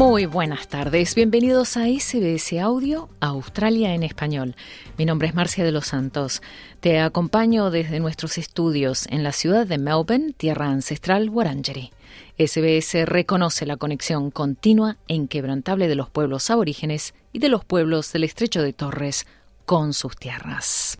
Muy buenas tardes, bienvenidos a SBS Audio Australia en Español. Mi nombre es Marcia de los Santos. Te acompaño desde nuestros estudios en la ciudad de Melbourne, tierra ancestral Wurundjeri. SBS reconoce la conexión continua e inquebrantable de los pueblos aborígenes y de los pueblos del estrecho de Torres con sus tierras.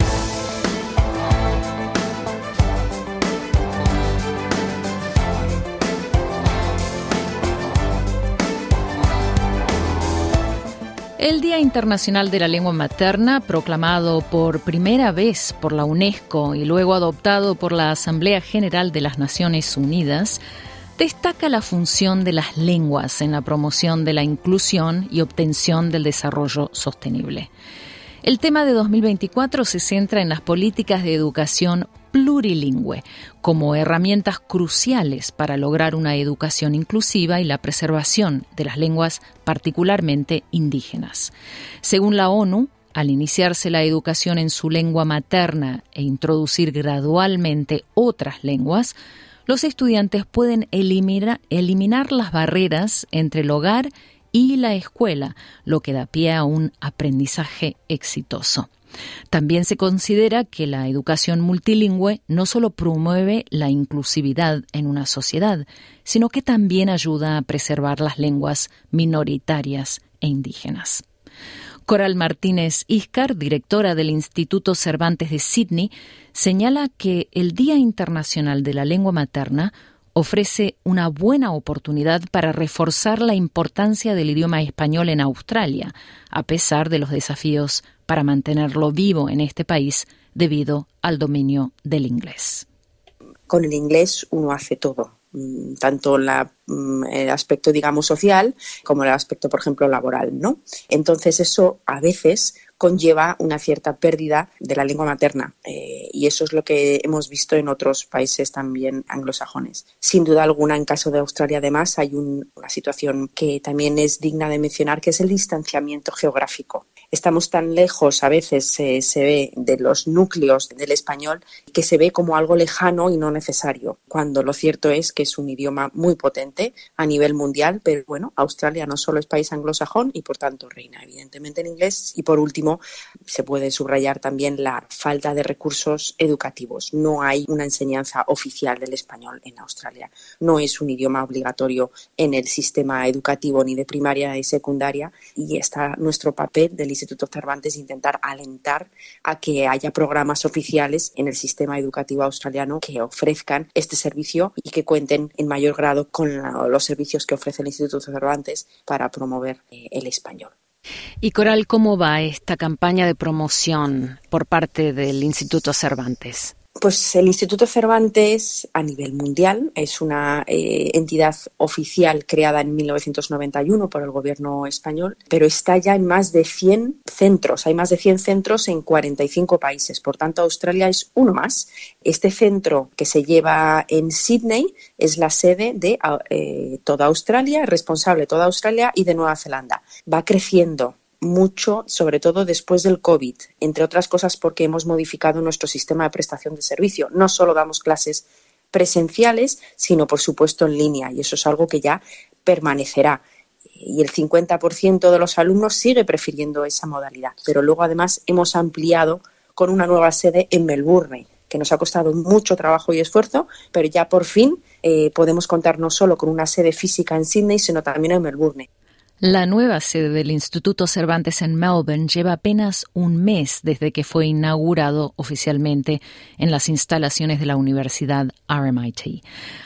El Día Internacional de la Lengua Materna, proclamado por primera vez por la UNESCO y luego adoptado por la Asamblea General de las Naciones Unidas, destaca la función de las lenguas en la promoción de la inclusión y obtención del desarrollo sostenible. El tema de 2024 se centra en las políticas de educación plurilingüe como herramientas cruciales para lograr una educación inclusiva y la preservación de las lenguas particularmente indígenas. Según la ONU, al iniciarse la educación en su lengua materna e introducir gradualmente otras lenguas, los estudiantes pueden eliminar, las barreras entre el hogar y la escuela, lo que da pie a un aprendizaje exitoso. También se considera que la educación multilingüe no solo promueve la inclusividad en una sociedad, sino que también ayuda a preservar las lenguas minoritarias e indígenas. Coral Martínez Iscar, directora del Instituto Cervantes de Sydney, señala que el Día Internacional de la Lengua Materna ofrece una buena oportunidad para reforzar la importancia del idioma español en Australia, a pesar de los desafíos para mantenerlo vivo en este país debido al dominio del inglés. Con el inglés uno hace todo, Mm, tanto mm, el aspecto, digamos, social como el aspecto, por ejemplo, laboral, ¿no? Entonces, eso a veces conlleva una cierta pérdida de la lengua materna eh, y eso es lo que hemos visto en otros países también anglosajones. Sin duda alguna, en caso de Australia, además, hay una situación que también es digna de mencionar, que es el distanciamiento geográfico estamos tan lejos, a veces se ve de los núcleos del español, que se ve como algo lejano y no necesario, cuando lo cierto es que es un idioma muy potente a nivel mundial, pero bueno, Australia no solo es país anglosajón y por tanto reina evidentemente en inglés. Y por último, se puede subrayar también la falta de recursos educativos. No hay una enseñanza oficial del español en Australia. No es un idioma obligatorio en el sistema educativo ni de primaria ni secundaria y está nuestro papel del Instituto Cervantes intentar alentar a que haya programas oficiales en el sistema educativo australiano que ofrezcan este servicio y que cuenten en mayor grado con los servicios que ofrece el Instituto Cervantes para promover eh, el español. Y Coral, ¿cómo va esta campaña de promoción por parte del Instituto Cervantes? Pues el Instituto Cervantes a nivel mundial es una eh, entidad oficial creada en 1991 por el gobierno español, pero está ya en más de 100 centros. Hay más de 100 centros en 45 países. Por tanto, Australia es uno más. Este centro que se lleva en Sydney es la sede de eh, toda Australia, responsable de toda Australia y de Nueva Zelanda. Va creciendo mucho, sobre todo después del COVID, entre otras cosas porque hemos modificado nuestro sistema de prestación de servicio. No solo damos clases presenciales, sino por supuesto en línea, y eso es algo que ya permanecerá. Y el 50% de los alumnos sigue prefiriendo esa modalidad. Pero luego, además, hemos ampliado con una nueva sede en Melbourne, que nos ha costado mucho trabajo y esfuerzo, pero ya por fin eh, podemos contar no solo con una sede física en Sydney, sino también en Melbourne. La nueva sede del Instituto Cervantes en Melbourne lleva apenas un mes desde que fue inaugurado oficialmente en las instalaciones de la Universidad RMIT.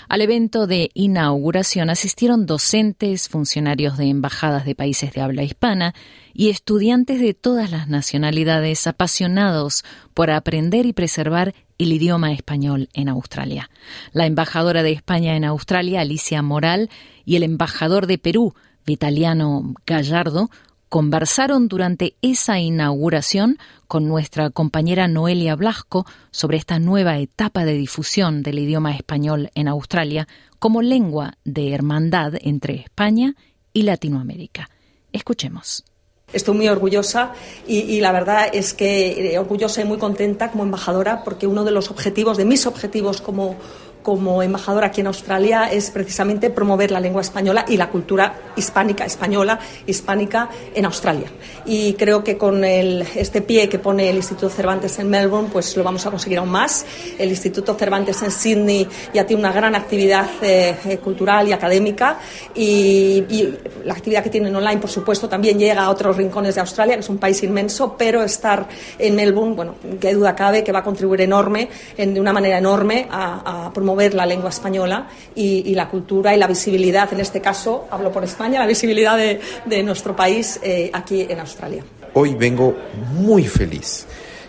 Al evento de inauguración asistieron docentes, funcionarios de embajadas de países de habla hispana y estudiantes de todas las nacionalidades apasionados por aprender y preservar el idioma español en Australia. La embajadora de España en Australia, Alicia Moral, y el embajador de Perú, Vitaliano Gallardo, conversaron durante esa inauguración con nuestra compañera Noelia Blasco sobre esta nueva etapa de difusión del idioma español en Australia como lengua de hermandad entre España y Latinoamérica. Escuchemos. Estoy muy orgullosa y, la verdad es que eh, orgullosa y muy contenta como embajadora porque uno de los objetivos, de mis objetivos como, como embajadora aquí en Australia es precisamente promover la lengua española y la cultura hispánica, española, hispánica en Australia. Y creo que con este pie que pone el Instituto Cervantes en Melbourne, pues lo vamos a conseguir aún más. El Instituto Cervantes en Sydney ya tiene una gran actividad eh, eh, cultural y académica y, y, la actividad que tienen online, por supuesto, también llega a otros rincones de Australia, que es un país inmenso, pero estar en Melbourne, bueno, qué duda cabe que va a contribuir enorme, en, de una manera enorme a, a promover ver la lengua española y, la cultura y la visibilidad, en este caso hablo por España, la visibilidad de, nuestro país eh, aquí en Australia. Hoy vengo muy feliz.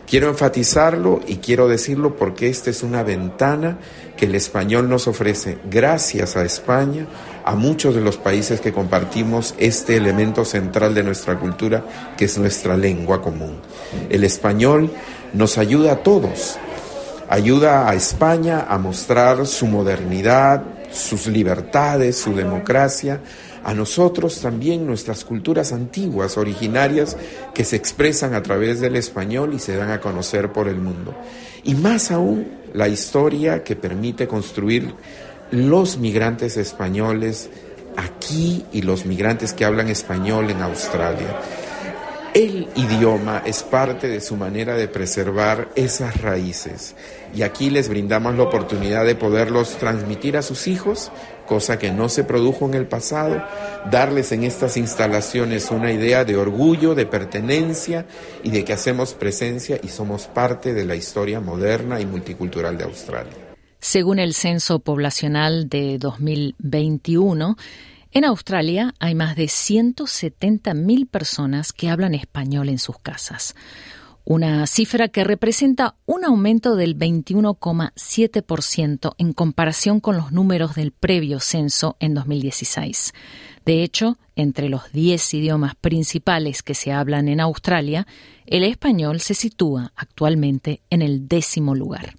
Quiero enfatizarlo y quiero decirlo porque esta es una ventana que el español nos ofrece gracias a España, a muchos de los países que compartimos este elemento central de nuestra cultura, que es nuestra lengua común. El español nos ayuda a todos ayuda a España a mostrar su modernidad, sus libertades, su democracia, a nosotros también nuestras culturas antiguas, originarias, que se expresan a través del español y se dan a conocer por el mundo. Y más aún la historia que permite construir los migrantes españoles aquí y los migrantes que hablan español en Australia. El idioma es parte de su manera de preservar esas raíces y aquí les brindamos la oportunidad de poderlos transmitir a sus hijos, cosa que no se produjo en el pasado, darles en estas instalaciones una idea de orgullo, de pertenencia y de que hacemos presencia y somos parte de la historia moderna y multicultural de Australia. Según el Censo Poblacional de 2021, en Australia hay más de 170.000 personas que hablan español en sus casas, una cifra que representa un aumento del 21,7% en comparación con los números del previo censo en 2016. De hecho, entre los 10 idiomas principales que se hablan en Australia, el español se sitúa actualmente en el décimo lugar.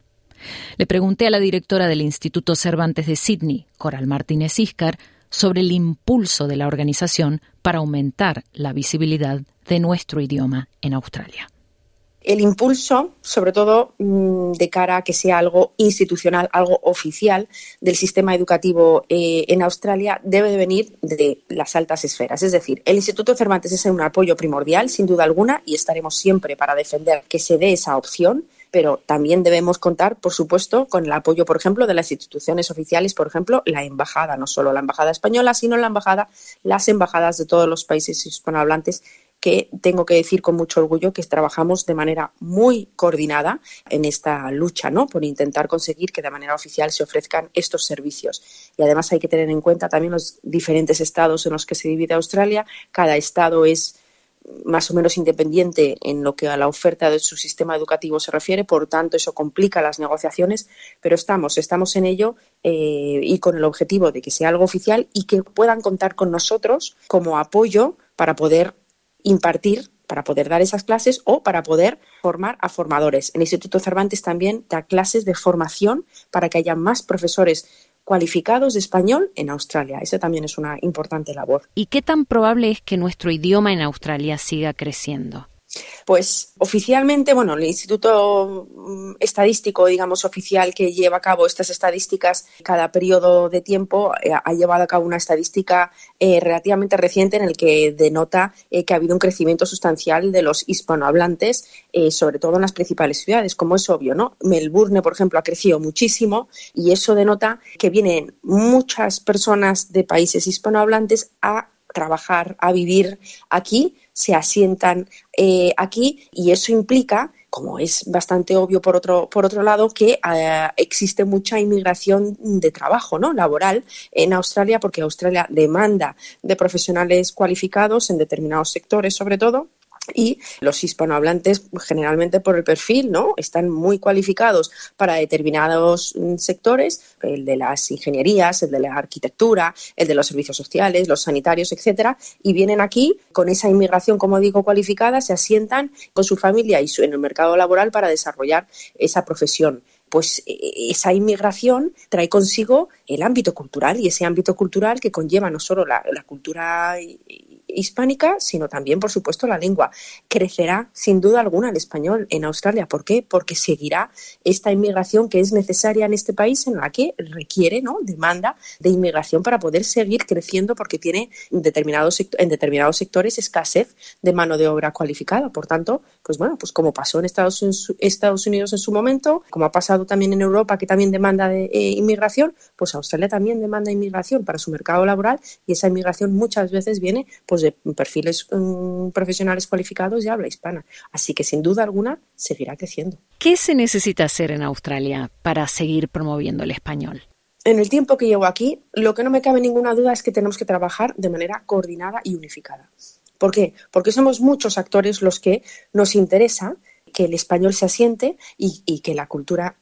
Le pregunté a la directora del Instituto Cervantes de Sydney, Coral Martínez Iscar, sobre el impulso de la organización para aumentar la visibilidad de nuestro idioma en Australia. El impulso, sobre todo mm, de cara a que sea algo institucional, algo oficial del sistema educativo eh, en Australia, debe de venir de las altas esferas. Es decir, el Instituto Cervantes es un apoyo primordial, sin duda alguna, y estaremos siempre para defender que se dé esa opción pero también debemos contar, por supuesto, con el apoyo, por ejemplo, de las instituciones oficiales, por ejemplo, la embajada, no solo la embajada española, sino la embajada, las embajadas de todos los países hispanohablantes que tengo que decir con mucho orgullo que trabajamos de manera muy coordinada en esta lucha, ¿no? Por intentar conseguir que de manera oficial se ofrezcan estos servicios. Y además hay que tener en cuenta también los diferentes estados en los que se divide Australia. Cada estado es más o menos independiente en lo que a la oferta de su sistema educativo se refiere, por tanto eso complica las negociaciones, pero estamos, estamos en ello eh, y con el objetivo de que sea algo oficial y que puedan contar con nosotros como apoyo para poder impartir para poder dar esas clases o para poder formar a formadores. El Instituto Cervantes también da clases de formación para que haya más profesores cualificados de español en Australia. Esa también es una importante labor. ¿Y qué tan probable es que nuestro idioma en Australia siga creciendo? Pues oficialmente, bueno, el Instituto mm, Estadístico, digamos, oficial que lleva a cabo estas estadísticas cada periodo de tiempo eh, ha llevado a cabo una estadística eh, relativamente reciente en el que denota eh, que ha habido un crecimiento sustancial de los hispanohablantes, sobre todo en las principales ciudades, como es obvio, ¿no? Melbourne, por ejemplo, ha crecido muchísimo y eso denota que vienen muchas personas de países hispanohablantes a trabajar, a vivir aquí, se asientan eh, aquí y eso implica como es bastante obvio por otro, por otro lado, que eh, existe mucha inmigración de trabajo ¿no? laboral en Australia, porque Australia demanda de profesionales cualificados en determinados sectores, sobre todo, y los hispanohablantes generalmente por el perfil no están muy cualificados para determinados mm, sectores el de las ingenierías el de la arquitectura el de los servicios sociales los sanitarios etcétera y vienen aquí con esa inmigración como digo cualificada se asientan con su familia y en el mercado laboral para desarrollar esa profesión. Pues e, e, esa inmigración trae consigo el ámbito cultural y ese ámbito cultural que conlleva no solo la, la cultura hispánica, sino también, por supuesto, la lengua. Crecerá, sin duda alguna, el español en Australia. ¿Por qué? Porque seguirá esta inmigración que es necesaria en este país, en la que requiere, ¿no? Demanda de inmigración para poder seguir creciendo, porque tiene determinados, en determinados sectores escasez de mano de obra cualificada. Por tanto, pues bueno, pues como pasó en Estados, Unidos en su momento, como ha pasado también en Europa, que también demanda de eh, inmigración, pues Australia también demanda inmigración para su mercado laboral y esa inmigración muchas veces viene pues de perfiles mm, profesionales cualificados y habla hispana. Así que sin duda alguna seguirá creciendo. ¿Qué se necesita hacer en Australia para seguir promoviendo el español? En el tiempo que llevo aquí, lo que no me cabe ninguna duda es que tenemos que trabajar de manera coordinada y unificada. ¿Por qué? Porque somos muchos actores los que nos interesa que el español se asiente y, y que la cultura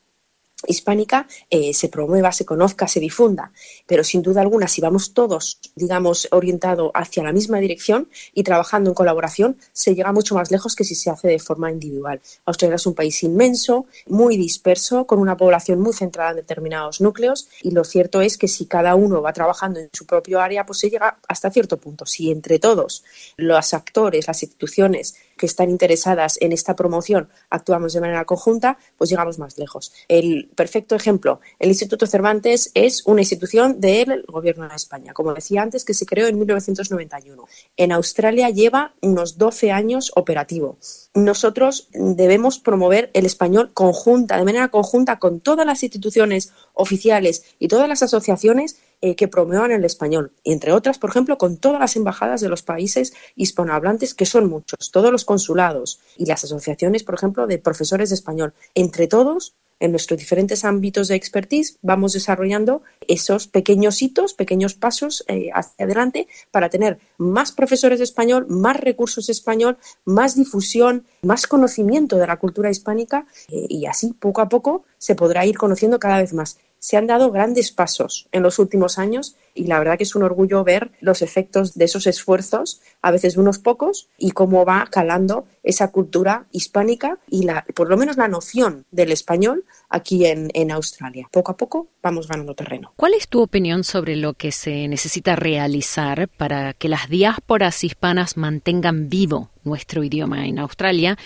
hispánica eh, se promueva, se conozca, se difunda. Pero sin duda alguna, si vamos todos, digamos, orientados hacia la misma dirección y trabajando en colaboración, se llega mucho más lejos que si se hace de forma individual. Australia es un país inmenso, muy disperso, con una población muy centrada en determinados núcleos y lo cierto es que si cada uno va trabajando en su propio área, pues se llega hasta cierto punto. Si entre todos, los actores, las instituciones, que están interesadas en esta promoción actuamos de manera conjunta, pues llegamos más lejos. El perfecto ejemplo, el Instituto Cervantes es una institución del Gobierno de España, como decía antes, que se creó en 1991. En Australia lleva unos 12 años operativo. Nosotros debemos promover el español conjunta, de manera conjunta con todas las instituciones oficiales y todas las asociaciones eh, que promuevan el español, entre otras, por ejemplo, con todas las embajadas de los países hispanohablantes, que son muchos, todos los consulados y las asociaciones, por ejemplo, de profesores de español. Entre todos, en nuestros diferentes ámbitos de expertise, vamos desarrollando esos pequeños hitos, pequeños pasos eh, hacia adelante para tener más profesores de español, más recursos de español, más difusión, más conocimiento de la cultura hispánica eh, y así poco a poco se podrá ir conociendo cada vez más se han dado grandes pasos en los últimos años y la verdad que es un orgullo ver los efectos de esos esfuerzos, a veces de unos pocos, y cómo va calando esa cultura hispánica y la, por lo menos la noción del español aquí en, en Australia. Poco a poco vamos ganando terreno. ¿Cuál es tu opinión sobre lo que se necesita realizar para que las diásporas hispanas mantengan vivo nuestro idioma en Australia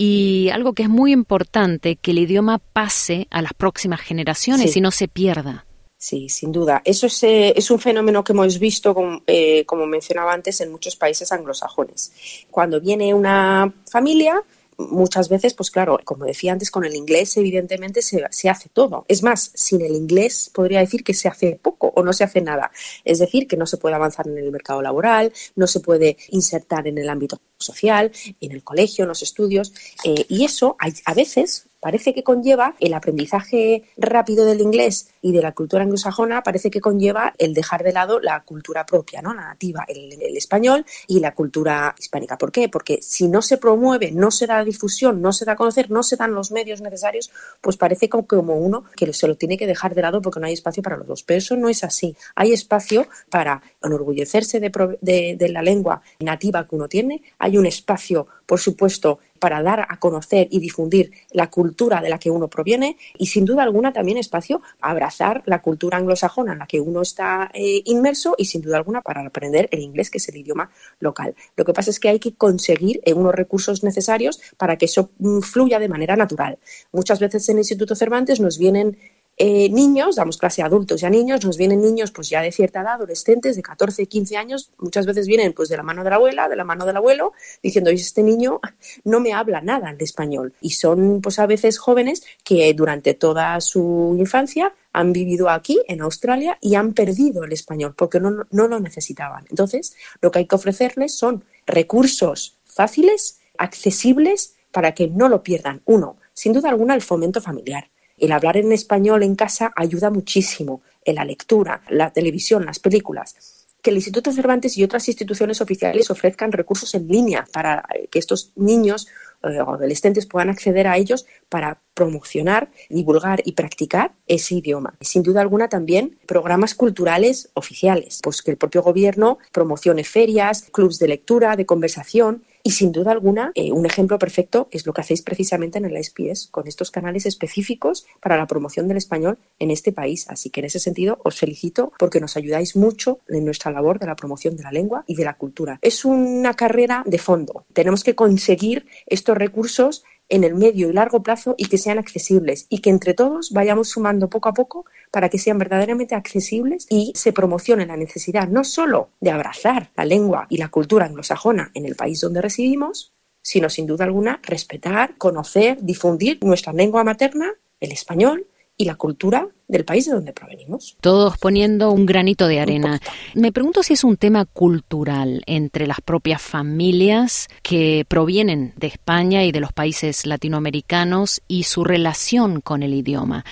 y algo que es muy importante, que el idioma pase a las próximas generaciones y no se pierda. Sí, sin duda. Eso es, eh, es un fenómeno que hemos visto, eh, como mencionaba antes, en muchos países anglosajones. Cuando viene una familia, muchas veces, pues claro, como decía antes, con el inglés evidentemente se, se, hace todo. Es más, sin el inglés podría decir que se hace poco o no se hace nada. Es decir, que no se puede avanzar en el mercado laboral, no se puede insertar en el ámbito social, en el colegio, en los estudios. Eh, y eso a veces parece que conlleva el aprendizaje rápido del inglés y de la cultura anglosajona, parece que conlleva el dejar de lado la cultura propia, ¿no? la nativa, el, español y la cultura hispánica. ¿Por qué? Porque si no se promueve, no se da difusión, no se da a conocer, no se dan los medios necesarios, pues parece como uno que se lo tiene que dejar de lado porque no hay espacio para los dos. Pero eso no es así. Hay espacio para enorgullecerse de, de la lengua nativa que uno tiene, hay un espacio, por supuesto, para dar a conocer y difundir la cultura de la que uno proviene y sin duda alguna también espacio a abrazar la cultura anglosajona en la que uno está eh, inmerso y sin duda alguna para aprender el inglés que es el idioma local. Lo que pasa es que hay que conseguir eh, unos recursos necesarios para que eso mm, fluya de manera natural. Muchas veces en el Instituto Cervantes nos vienen eh, niños, damos clase a adultos y a niños, nos vienen niños pues ya de cierta edad, adolescentes de 14, 15 años, muchas veces vienen pues de la mano de la abuela, de la mano del abuelo, diciendo, este niño no me habla nada de español. Y son pues a veces jóvenes que durante toda su infancia han vivido aquí en Australia y han perdido el español porque no, no lo necesitaban. Entonces, lo que hay que ofrecerles son recursos fáciles, accesibles, para que no lo pierdan. Uno, sin duda alguna, el fomento familiar el hablar en español en casa ayuda muchísimo en la lectura, la televisión, las películas. Que el Instituto Cervantes y otras instituciones oficiales ofrezcan recursos en línea para que estos niños eh, o adolescentes puedan acceder a ellos para promocionar, divulgar y practicar ese idioma. Sin duda alguna también programas culturales oficiales, pues que el propio gobierno promocione ferias, clubs de lectura, de conversación Y sin duda alguna, eh, un ejemplo perfecto es lo que hacéis precisamente en el SPS, con estos canales específicos para la promoción del español en este país. Así que en ese sentido os felicito porque nos ayudáis mucho en nuestra labor de la promoción de la lengua y de la cultura. Es una carrera de fondo. Tenemos que conseguir estos recursos en el medio y largo plazo y que sean accesibles y que entre todos vayamos sumando poco a poco para que sean verdaderamente accesibles y se promocione la necesidad no solo de abrazar la lengua y la cultura anglosajona en el país donde residimos, sino sin duda alguna respetar, conocer, difundir nuestra lengua materna, el español, y la cultura del país de donde provenimos. Todos poniendo un granito de arena. Me pregunto si es un tema cultural entre las propias familias que provienen de España y de los países latinoamericanos y su relación con el idioma.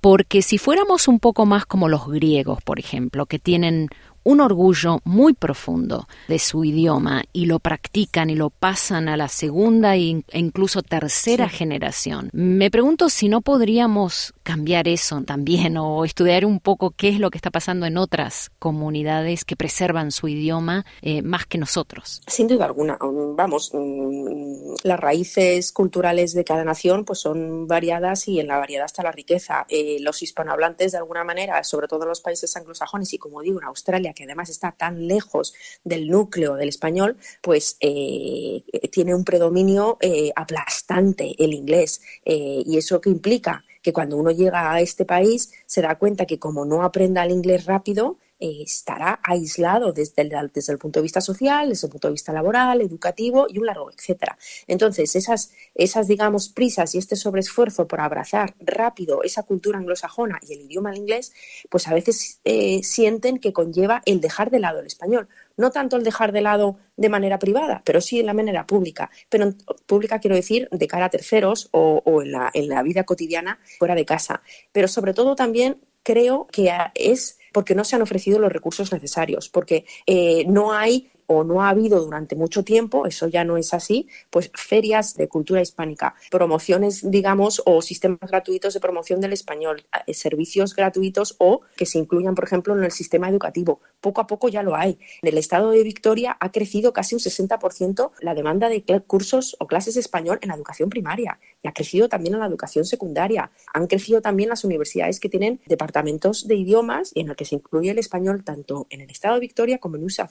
Porque si fuéramos un poco más como los griegos, por ejemplo, que tienen un orgullo muy profundo de su idioma y lo practican y lo pasan a la segunda e incluso tercera generación. Me pregunto si no podríamos cambiar eso también o estudiar un poco qué es lo que está pasando en otras comunidades que preservan su idioma eh, más que nosotros. Sin duda alguna, vamos, mm, las raíces culturales de cada nación pues son variadas y en la variedad está la riqueza. Eh, los hispanohablantes de alguna manera, sobre todo en los países anglosajones y como digo en Australia, que además está tan lejos del núcleo del español, pues eh, tiene un predominio eh, aplastante el inglés. Eh, ¿Y eso qué implica? Que cuando uno llega a este país se da cuenta que como no aprenda el inglés rápido, estará aislado desde el, desde el punto de vista social, desde el punto de vista laboral, educativo y un largo etcétera. Entonces, esas, esas, digamos, prisas y este sobreesfuerzo por abrazar rápido esa cultura anglosajona y el idioma inglés, pues a veces eh, sienten que conlleva el dejar de lado el español. No tanto el dejar de lado de manera privada, pero sí en la manera pública. Pero pública quiero decir de cara a terceros o, o en, la, en la vida cotidiana fuera de casa. Pero sobre todo también creo que es porque no se han ofrecido los recursos necesarios, porque eh, no hay o no ha habido durante mucho tiempo, eso ya no es así, pues ferias de cultura hispánica, promociones, digamos, o sistemas gratuitos de promoción del español, eh, servicios gratuitos o que se incluyan, por ejemplo, en el sistema educativo. Poco a poco ya lo hay. En el estado de Victoria ha crecido casi un 60% la demanda de cursos o clases de español en la educación primaria y ha crecido también en la educación secundaria. Han crecido también las universidades que tienen departamentos de idiomas en el que se incluye el español tanto en el estado de Victoria como en New South.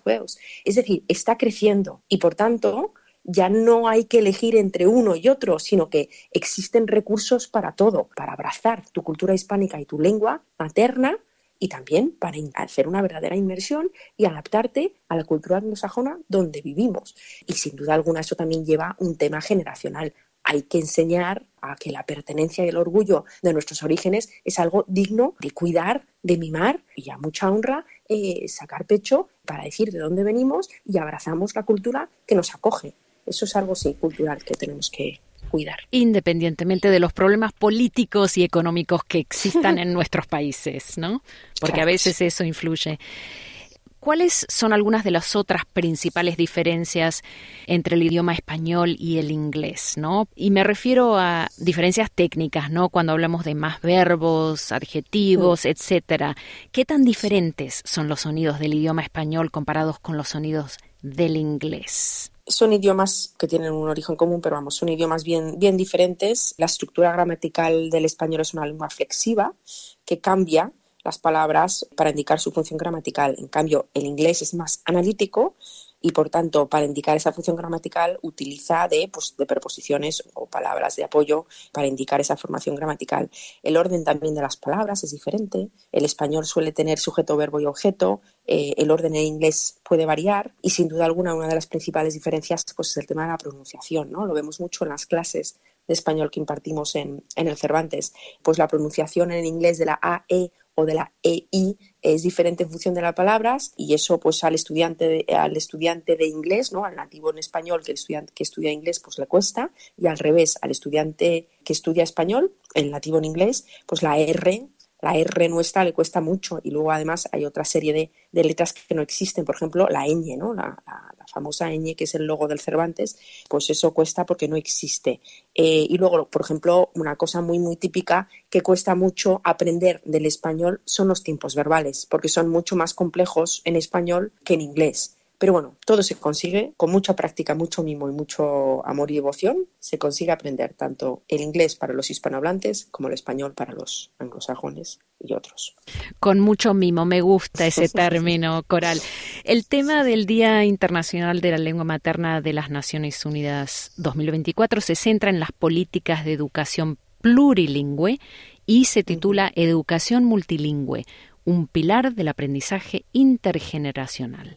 Es decir, está creciendo y por tanto ya no hay que elegir entre uno y otro, sino que existen recursos para todo, para abrazar tu cultura hispánica y tu lengua materna y también para hacer una verdadera inmersión y adaptarte a la cultura anglosajona donde vivimos. Y sin duda alguna eso también lleva un tema generacional. Hay que enseñar a que la pertenencia y el orgullo de nuestros orígenes es algo digno de cuidar, de mimar y a mucha honra eh, sacar pecho para decir de dónde venimos y abrazamos la cultura que nos acoge. Eso es algo, sí, cultural que tenemos que cuidar. Independientemente de los problemas políticos y económicos que existan en nuestros países, ¿no? Porque a veces eso influye. ¿Cuáles son algunas de las otras principales diferencias entre el idioma español y el inglés, no? Y me refiero a diferencias técnicas, ¿no? Cuando hablamos de más verbos, adjetivos, etcétera. ¿Qué tan diferentes son los sonidos del idioma español comparados con los sonidos del inglés? Son idiomas que tienen un origen común, pero vamos, son idiomas bien, bien diferentes. La estructura gramatical del español es una lengua flexiva que cambia las palabras para indicar su función gramatical. En cambio, el inglés es más analítico y, por tanto, para indicar esa función gramatical utiliza de, pues, de preposiciones o palabras de apoyo para indicar esa formación gramatical. El orden también de las palabras es diferente. El español suele tener sujeto, verbo y objeto. Eh, el orden en inglés puede variar y, sin duda alguna, una de las principales diferencias pues, es el tema de la pronunciación. ¿no? Lo vemos mucho en las clases de español que impartimos en, en el Cervantes. Pues la pronunciación en inglés de la A, E de la EI es diferente en función de las palabras y eso pues al estudiante de, al estudiante de inglés, ¿no? al nativo en español que, el estudiante, que estudia inglés pues le cuesta y al revés al estudiante que estudia español, el nativo en inglés, pues la R la R nuestra le cuesta mucho y luego además hay otra serie de, letras que no existen, por ejemplo la ñ, ¿no? La, famosa ñ que es el logo del Cervantes, pues eso cuesta porque no existe. Eh, y luego, por ejemplo, una cosa muy muy típica que cuesta mucho aprender del español son los tiempos verbales, porque son mucho más complejos en español que en inglés Pero bueno, todo se consigue con mucha práctica, mucho mimo y mucho amor y devoción. Se consigue aprender tanto el inglés para los hispanohablantes como el español para los anglosajones y otros. Con mucho mimo, me gusta ese término, Coral. El tema del Día Internacional de la Lengua Materna de las Naciones Unidas 2024 se centra en las políticas de educación plurilingüe y se titula Educación Multilingüe, un pilar del aprendizaje intergeneracional.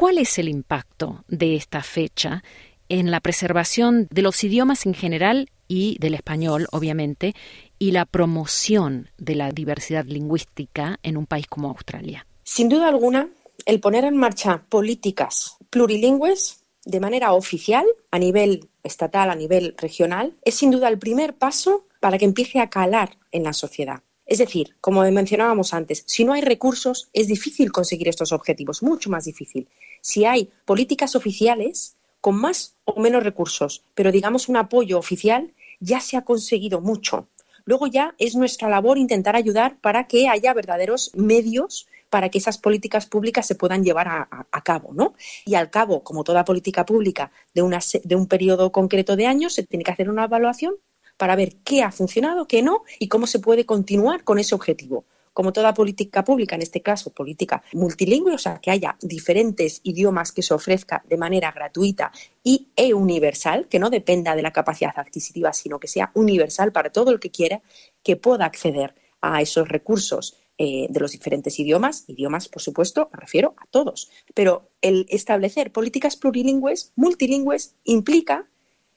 ¿Cuál es el impacto de esta fecha en la preservación de los idiomas en general y del español, obviamente, y la promoción de la diversidad lingüística en un país como Australia? Sin duda alguna, el poner en marcha políticas plurilingües de manera oficial, a nivel estatal, a nivel regional, es sin duda el primer paso para que empiece a calar en la sociedad. Es decir, como mencionábamos antes, si no hay recursos es difícil conseguir estos objetivos, mucho más difícil. Si hay políticas oficiales con más o menos recursos, pero digamos un apoyo oficial, ya se ha conseguido mucho. Luego ya es nuestra labor intentar ayudar para que haya verdaderos medios para que esas políticas públicas se puedan llevar a, cabo, ¿no? Y al cabo, como toda política pública de, de un periodo concreto de años, se tiene que hacer una evaluación para ver qué ha funcionado, qué no y cómo se puede continuar con ese objetivo. Como toda política pública, en este caso política multilingüe, o sea, que haya diferentes idiomas que se ofrezca de manera gratuita y universal, que no dependa de la capacidad adquisitiva, sino que sea universal para todo el que quiera, que pueda acceder a esos recursos eh, de los diferentes idiomas, idiomas, por supuesto, me refiero a todos, pero el establecer políticas plurilingües, multilingües, implica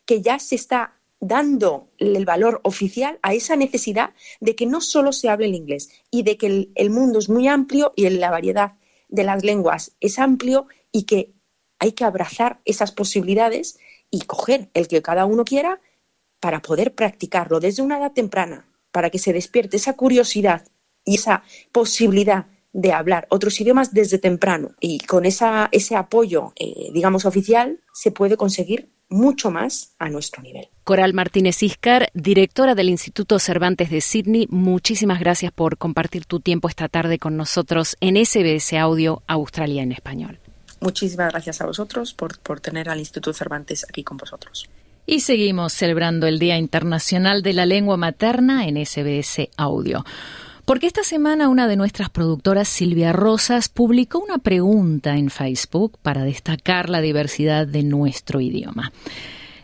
que ya se está dando el valor oficial a esa necesidad de que no solo se hable el inglés y de que el, mundo es muy amplio y la variedad de las lenguas es amplio y que hay que abrazar esas posibilidades y coger el que cada uno quiera para poder practicarlo desde una edad temprana, para que se despierte esa curiosidad y esa posibilidad de hablar otros idiomas desde temprano. Y con esa, ese apoyo, eh, digamos, oficial, se puede conseguir mucho más a nuestro nivel. Coral Martínez Iscar, directora del Instituto Cervantes de Sydney, muchísimas gracias por compartir tu tiempo esta tarde con nosotros en SBS Audio Australia en Español. Muchísimas gracias a vosotros por, por tener al Instituto Cervantes aquí con vosotros. Y seguimos celebrando el Día Internacional de la Lengua Materna en SBS Audio. Porque esta semana una de nuestras productoras, Silvia Rosas, publicó una pregunta en Facebook para destacar la diversidad de nuestro idioma.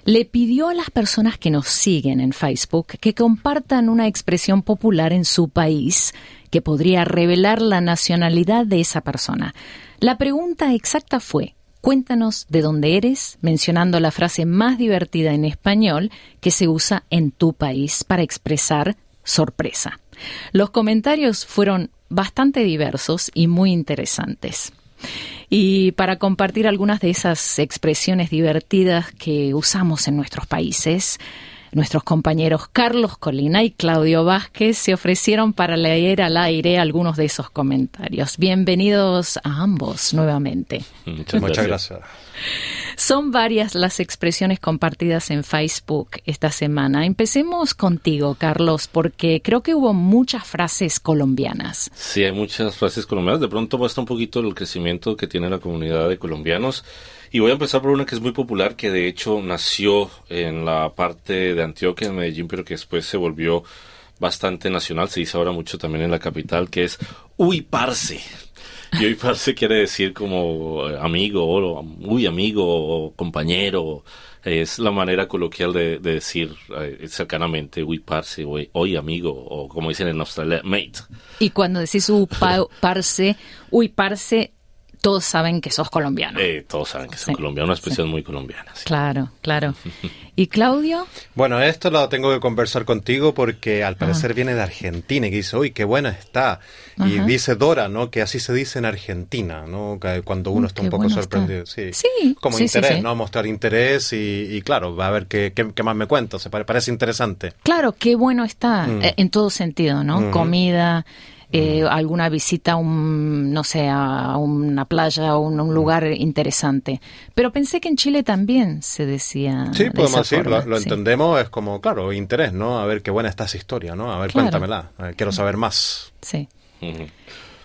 Le pidió a las personas que nos siguen en Facebook que compartan una expresión popular en su país que podría revelar la nacionalidad de esa persona. La pregunta exacta fue, cuéntanos de dónde eres, mencionando la frase más divertida en español que se usa en tu país para expresar sorpresa. Los comentarios fueron bastante diversos y muy interesantes. Y para compartir algunas de esas expresiones divertidas que usamos en nuestros países, nuestros compañeros Carlos Colina y Claudio Vázquez se ofrecieron para leer al aire algunos de esos comentarios. Bienvenidos a ambos nuevamente. Muchas, gracias. Son varias las expresiones compartidas en Facebook esta semana. Empecemos contigo, Carlos, porque creo que hubo muchas frases colombianas. Sí, hay muchas frases colombianas. De pronto muestra un poquito el crecimiento que tiene la comunidad de colombianos. Y voy a empezar por una que es muy popular, que de hecho nació en la parte de Antioquia, en Medellín, pero que después se volvió bastante nacional, se dice ahora mucho también en la capital, que es uy, parce. Y hoy parce quiere decir como eh, amigo, o muy amigo, o compañero. Es la manera coloquial de, decir eh, cercanamente, uy, parce, hoy, amigo, o como dicen en Australia, mate. Y cuando decís uy, parce, uy, parce, todos saben que sos colombiano. Eh, todos saben que soy colombiano, una expresión muy colombiana. Claro, claro. ¿Y Claudio? Bueno, esto lo tengo que conversar contigo porque al parecer viene de Argentina y dice, uy, qué buena está. Y dice Dora, ¿no? Que así se dice en Argentina, ¿no? Cuando uno está un poco sorprendido. Sí. Como interés, ¿no? Mostrar interés y, claro, va a ver qué, qué, más me cuento. Se parece interesante. Claro, qué bueno está mm. eh, en todo sentido, ¿no? Comida eh, alguna visita a un, no sé, a una playa o un, un, lugar interesante. Pero pensé que en Chile también se decía. Sí, podemos decir, lo, entendemos, es como, claro, interés, ¿no? A ver qué buena está esa historia, ¿no? A ver, cuéntamela, quiero saber más. Sí.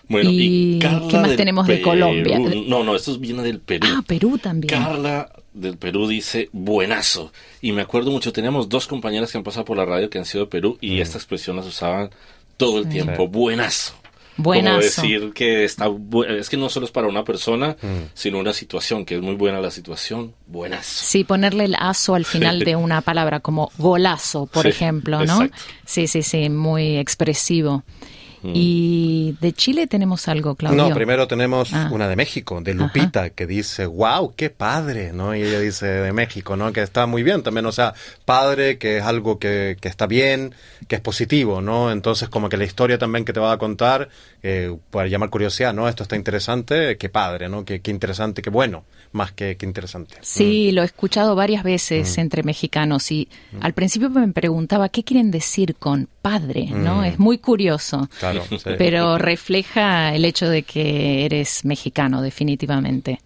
Bueno, y, ¿qué más tenemos de Colombia? No, no, esto viene del Perú. Ah, Perú también. Carla del Perú dice buenazo. Y me acuerdo mucho, teníamos dos compañeras que han pasado por la radio que han sido de Perú y mm. esta expresión las usaban todo el tiempo, buenazo. Buenazo. Como decir que está es que no solo es para una persona, mm. sino una situación, que es muy buena la situación, buenazo. Sí, ponerle el aso al final de una palabra, como golazo, por ejemplo, ¿no? Sí, sí, sí, muy expresivo. Mm. Y de Chile tenemos algo, Claudio. No, primero tenemos ah. una de México, de Lupita, que dice, wow, qué padre, ¿no? Y ella dice de México, ¿no? Que está muy bien también, o sea, padre, que es algo que, que está bien, que es positivo, ¿no? Entonces, como que la historia también que te va a contar, eh, para llamar curiosidad, ¿no? Esto está interesante, qué padre, ¿no? Qué, qué interesante, qué bueno, más que, qué interesante. Sí, mm. lo he escuchado varias veces mm. entre mexicanos y mm. al principio me preguntaba qué quieren decir con padre, ¿no? Es muy curioso. Claro, Pero refleja el hecho de que eres mexicano, definitivamente.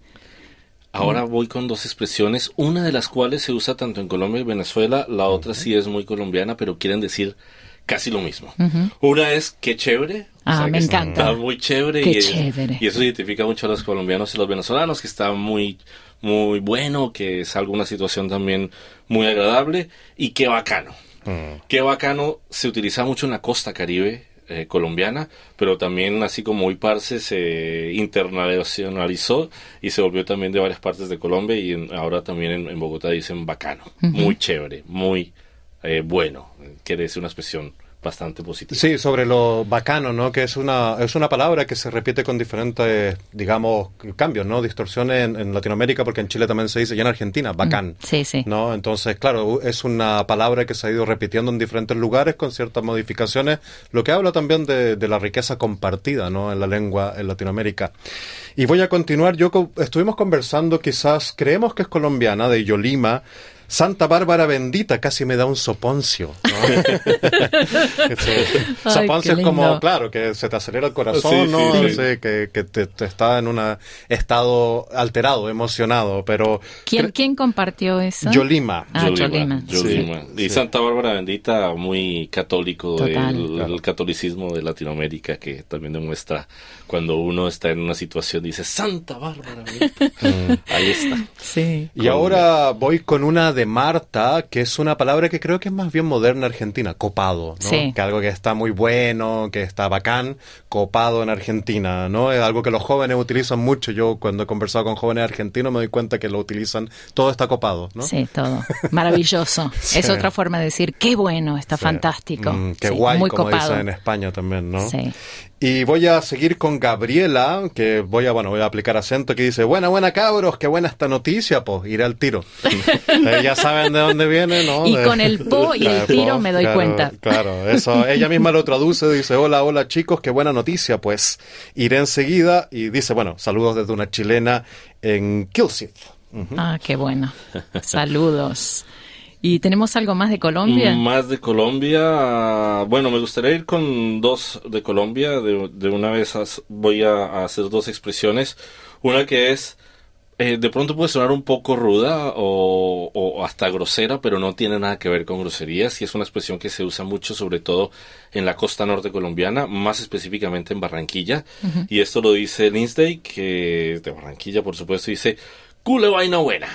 Ahora voy con dos expresiones, una de las cuales se usa tanto en Colombia y Venezuela, la otra sí es muy colombiana, pero quieren decir casi lo mismo. Una es qué chévere. Ah, me encanta. Está muy chévere. Qué y, chévere. y eso identifica mucho a los colombianos y los venezolanos, que está muy, muy bueno, que es alguna situación también muy agradable. Y qué bacano. Mm. Qué bacano se utiliza mucho en la costa caribe eh, colombiana, pero también así como hoy Parce se internacionalizó y se volvió también de varias partes de Colombia y ahora también en, Bogotá dicen bacano, muy chévere, muy eh, bueno, quiere decir una expresión bastante positivo. Sí, sobre lo bacano, ¿no? Que es una, es una palabra que se repite con diferentes, digamos, cambios, ¿no? Distorsiones en, Latinoamérica, porque en Chile también se dice, y en Argentina, bacán. Mm, sí, sí. ¿No? Entonces, claro, es una palabra que se ha ido repitiendo en diferentes lugares con ciertas modificaciones, lo que habla también de, de la riqueza compartida, ¿no? En la lengua en Latinoamérica. Y voy a continuar, yo estuvimos conversando, quizás, creemos que es colombiana, de Yolima, Santa Bárbara bendita, casi me da un soponcio. soponcio es como, claro, que se te acelera el corazón, ¿no? que, que te, está en un estado alterado, emocionado, pero... ¿Quién, ¿quién compartió eso? Yolima. Ah, Yolima. Y Santa Bárbara bendita, muy católico del catolicismo de Latinoamérica, que también demuestra cuando uno está en una situación, dice, Santa Bárbara bendita. Mm. Ahí está. Sí. Y ahora voy con una de Marta, que es una palabra que creo que es más bien moderna argentina, copado, ¿no? Que algo que está muy bueno, que está bacán, copado en Argentina, ¿no? Es algo que los jóvenes utilizan mucho. Yo cuando he conversado con jóvenes argentinos me doy cuenta que lo utilizan, todo está copado, ¿no? Sí, todo. Maravilloso. Es otra forma de decir, qué bueno, está fantástico. Mm, qué guay, muy como dicen en España también, ¿no? Sí. Y voy a seguir con Gabriela, que voy a, bueno, voy a aplicar acento, que dice, buena, buena cabros, qué buena esta noticia, pues, iré al tiro. Eh, ya saben de dónde viene, ¿no? Y con el po y el tiro me doy cuenta. Claro, eso, ella misma lo traduce, dice, hola, hola chicos, qué buena noticia, pues, iré enseguida, y dice, bueno, saludos desde una chilena en Kilsith. Ah, qué bueno. Saludos. ¿Y tenemos algo más de Colombia? Más de Colombia. Bueno, me gustaría ir con dos de Colombia. De, una vez voy a, hacer dos expresiones. Una que es, eh, de pronto puede sonar un poco ruda o, hasta grosera, pero no tiene nada que ver con groserías. Y es una expresión que se usa mucho, sobre todo en la costa norte colombiana, más específicamente en Barranquilla. Y esto lo dice Lindsay, que de Barranquilla, por supuesto, dice, cule vaina buena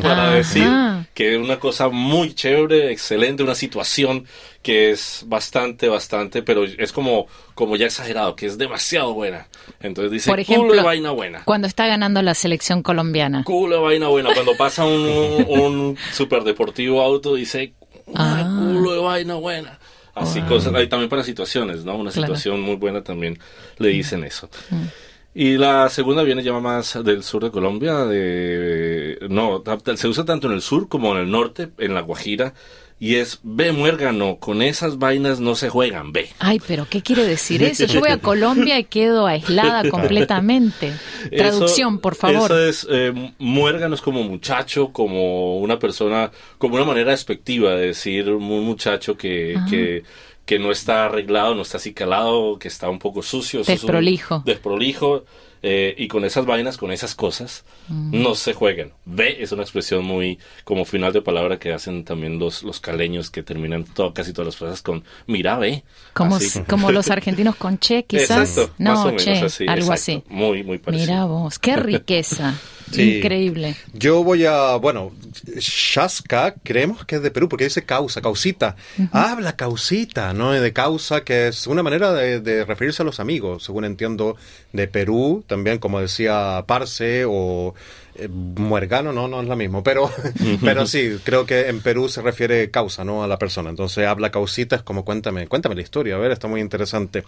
para decir que es una cosa muy chévere, excelente, una situación que es bastante, bastante, pero es como, como ya exagerado, que es demasiado buena. Entonces dice, Por ejemplo, vaina buena. Cuando está ganando la selección colombiana. Culo vaina buena. Cuando pasa un, un superdeportivo auto, dice, ah. culo de vaina buena. Así cosas, hay también para situaciones, ¿no? Una situación muy buena también le dicen eso. Mm. Y la segunda viene ya más del sur de Colombia, de no, se usa tanto en el sur como en el norte, en la Guajira, y es ve muérgano, con esas vainas no se juegan, ve. Ay, pero ¿qué quiere decir eso? Yo voy a Colombia y quedo aislada completamente. Traducción, por favor. Eso es eh, muérgano es como muchacho, como una persona, como una manera despectiva de decir un muchacho que, que que no está arreglado, no está así calado, que está un poco sucio. Desprolijo. desprolijo. Eh, y con esas vainas, con esas cosas, mm. no se jueguen. Ve es una expresión muy como final de palabra que hacen también los, los caleños que terminan casi todas las frases con mira, ve. Como, como los argentinos con che, quizás. Exacto, no, che, algo así. Muy, muy parecido. Mira vos, qué riqueza. Increíble. Yo voy a, bueno, Shasca, creemos que es de Perú, porque dice causa, causita. Habla causita, ¿no? De causa, que es una manera de, referirse a los amigos, según entiendo, de Perú, también como decía Parse o eh, Muergano, no, no es lo mismo, pero, pero sí, creo que en Perú se refiere causa, ¿no? A la persona. Entonces habla causita, es como cuéntame, cuéntame la historia, a ver, está muy interesante.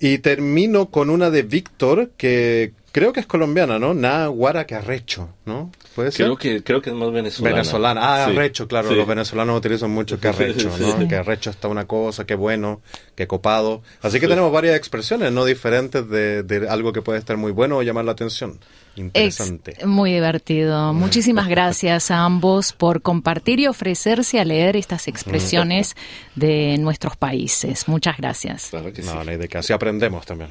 Y termino con una de Víctor, que creo que es colombiana, ¿no? Nahuara Carrecho, ¿no? ¿Puede ser? Creo que, creo que es más venezolana. Venezolana. Ah, Arrecho, claro. Los venezolanos utilizan mucho Carrecho, ¿no? Que Arrecho está una cosa, qué bueno, qué copado. Así que tenemos varias expresiones, ¿no? Diferentes de, algo que puede estar muy bueno o llamar la atención. Interesante. muy divertido. Muchísimas gracias a ambos por compartir y ofrecerse a leer estas expresiones de nuestros países. Muchas gracias. Claro que sí. No, de que así aprendemos también.